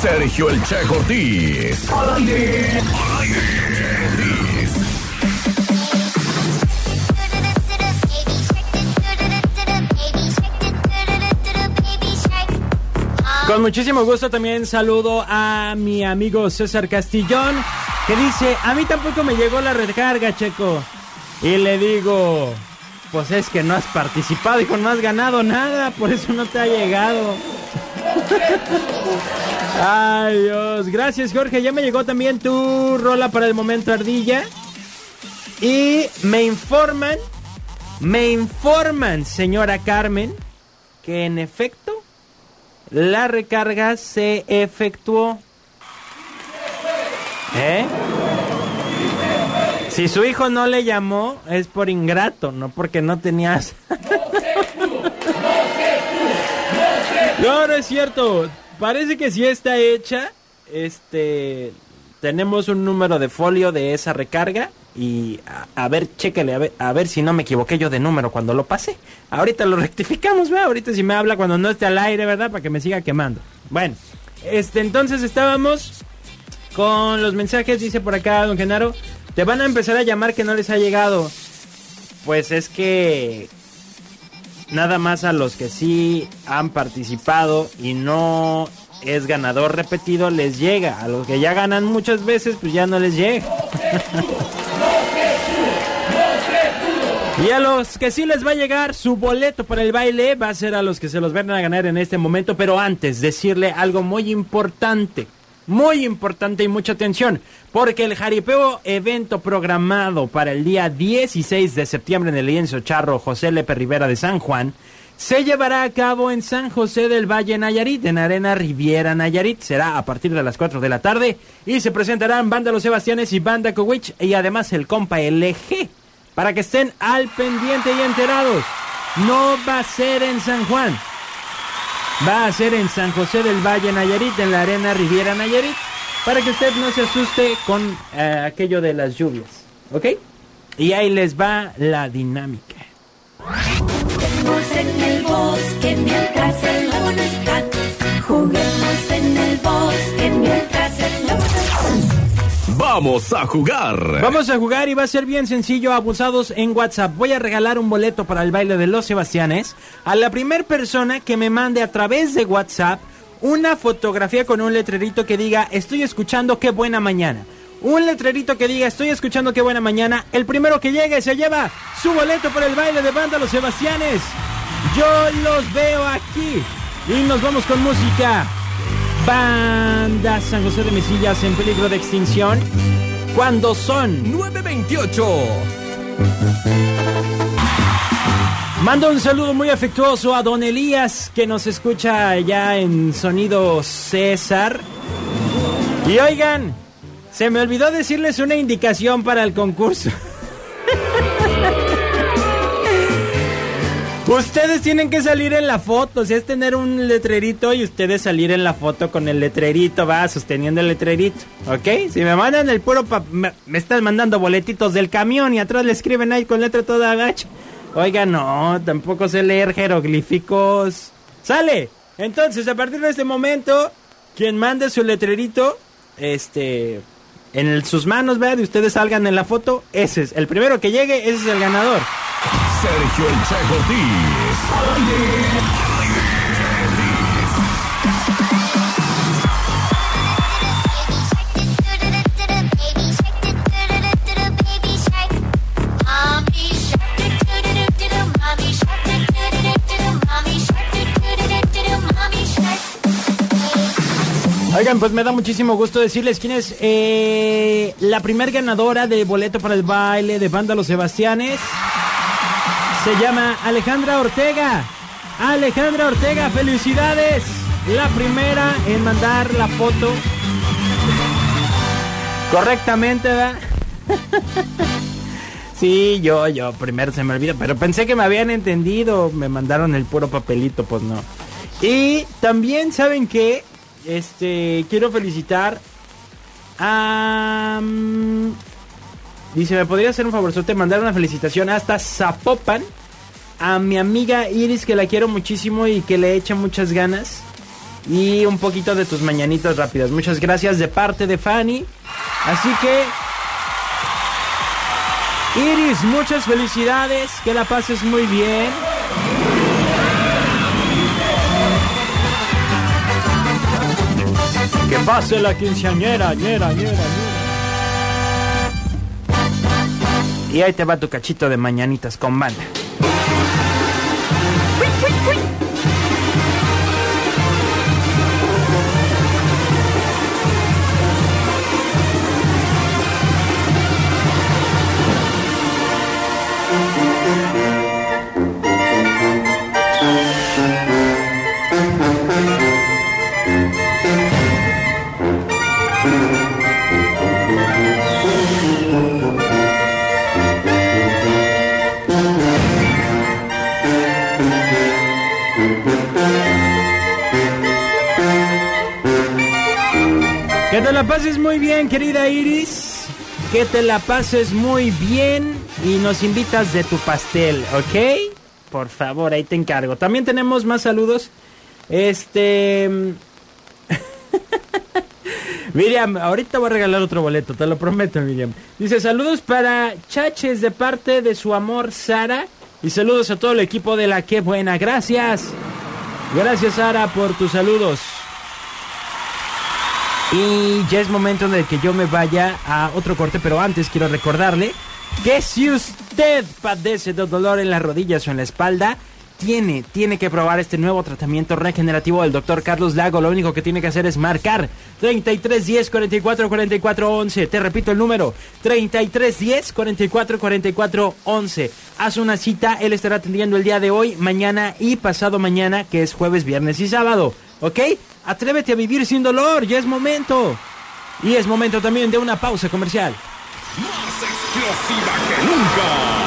Sergio El Che aire. Con muchísimo gusto también saludo a mi amigo César Castillón, que dice, a mí tampoco me llegó la recarga, Checo. Y le digo, pues es que no has participado, hijo, no has ganado nada, por eso no te ha llegado. Ay, Dios. Gracias, Jorge. Ya me llegó también tu rola para el momento ardilla. Y me informan, me informan, señora Carmen, que en efecto la recarga se efectuó. ¿Eh? Si su hijo no le llamó, es por ingrato, no porque no tenías. No, no es cierto. Parece que sí está hecha. Este. Tenemos un número de folio de esa recarga. Y a, ver, chéquele, a ver, a ver si no me equivoqué yo de número cuando lo pasé. Ahorita lo rectificamos, ¿verdad? Ahorita si me habla cuando no esté al aire, ¿verdad? Para que me siga quemando. Bueno, este, entonces estábamos con los mensajes, dice por acá don Genaro. Te van a empezar a llamar que no les ha llegado. Pues es que nada más a los que sí han participado y no es ganador repetido les llega. A los que ya ganan muchas veces pues ya no les llega. Y a los que sí les va a llegar su boleto para el baile va a ser a los que se los van a ganar en este momento. Pero antes, decirle algo muy importante muy importante y mucha atención, porque el jaripeo evento programado para el día 16 de septiembre en el lienzo charro José Lepe Rivera de San Juan se llevará a cabo en San José del Valle Nayarit, en Arena Riviera Nayarit. Será a partir de las 4 de la tarde y se presentarán Banda Los Sebastianes y Banda Cowich y además el compa LG para que estén al pendiente y enterados. No va a ser en San Juan, va a ser en San José del Valle Nayarit, en la Arena Riviera Nayarit, para que usted no se asuste con eh, aquello de las lluvias, ¿ok? Y ahí les va la dinámica. En el bosque Vamos a jugar. Vamos a jugar y va a ser bien sencillo, abusados en WhatsApp. Voy a regalar un boleto para el baile de los Sebastianes a la primera persona que me mande a través de WhatsApp una fotografía con un letrerito que diga estoy escuchando qué buena mañana. Un letrerito que diga estoy escuchando qué buena mañana. El primero que llegue se lleva su boleto para el baile de banda Los Sebastianes. Yo los veo aquí. Y nos vamos con música. Banda San José de Mesillas en peligro de extinción. Cuando son 928. Mando un saludo muy afectuoso a Don Elías que nos escucha ya en sonido César. Y oigan, se me olvidó decirles una indicación para el concurso. Ustedes tienen que salir en la foto, si es tener un letrerito y ustedes salir en la foto con el letrerito, va, sosteniendo el letrerito, ¿ok? Si me mandan el puro, me, están mandando boletitos del camión y atrás le escriben ahí con letra toda gacha. Oiga, no, tampoco sé leer jeroglíficos. ¡Sale! Entonces, a partir de este momento, quien mande su letrerito, este, en sus manos, vea, y ustedes salgan en la foto, ese es, el primero que llegue, ese es el ganador. Sergio El Oigan, pues me da muchísimo gusto decirles quién es eh, la primer ganadora de boleto para el baile de Banda Los Sebastianes. Se llama Alejandra Ortega. Alejandra Ortega, felicidades. La primera en mandar la foto correctamente, ¿verdad? sí, yo, yo, primero se me olvidó, pero pensé que me habían entendido. Me mandaron el puro papelito, pues no. Y también, ¿saben qué? Este, quiero felicitar a... Mm, Dice, ¿me podría hacer un favorzote mandar una felicitación hasta Zapopan a mi amiga Iris que la quiero muchísimo y que le echa muchas ganas? y un poquito de tus mañanitas rápidas. Muchas gracias de parte de Fanny. Así que Iris, muchas felicidades, que la pases muy bien. Que pase la quinceañera, ñera, ñera, ñera. Y ahí te va tu cachito de mañanitas con banda. Te la pases muy bien, querida Iris. Que te la pases muy bien y nos invitas de tu pastel, ¿ok? Por favor, ahí te encargo. También tenemos más saludos. Este... Miriam, ahorita voy a regalar otro boleto, te lo prometo, Miriam. Dice, saludos para Chaches de parte de su amor Sara. Y saludos a todo el equipo de la Qué Buena. Gracias. Gracias, Sara, por tus saludos. Y ya es momento de que yo me vaya a otro corte, pero antes quiero recordarle que si usted padece de dolor en las rodillas o en la espalda, tiene, tiene que probar este nuevo tratamiento regenerativo del doctor Carlos Lago. Lo único que tiene que hacer es marcar 33 10 44 44 11. Te repito el número 33 10 44 44 11. Haz una cita, él estará atendiendo el día de hoy, mañana y pasado mañana, que es jueves, viernes y sábado. ¿Ok? Atrévete a vivir sin dolor, ya es momento. Y es momento también de una pausa comercial. Más explosiva que nunca.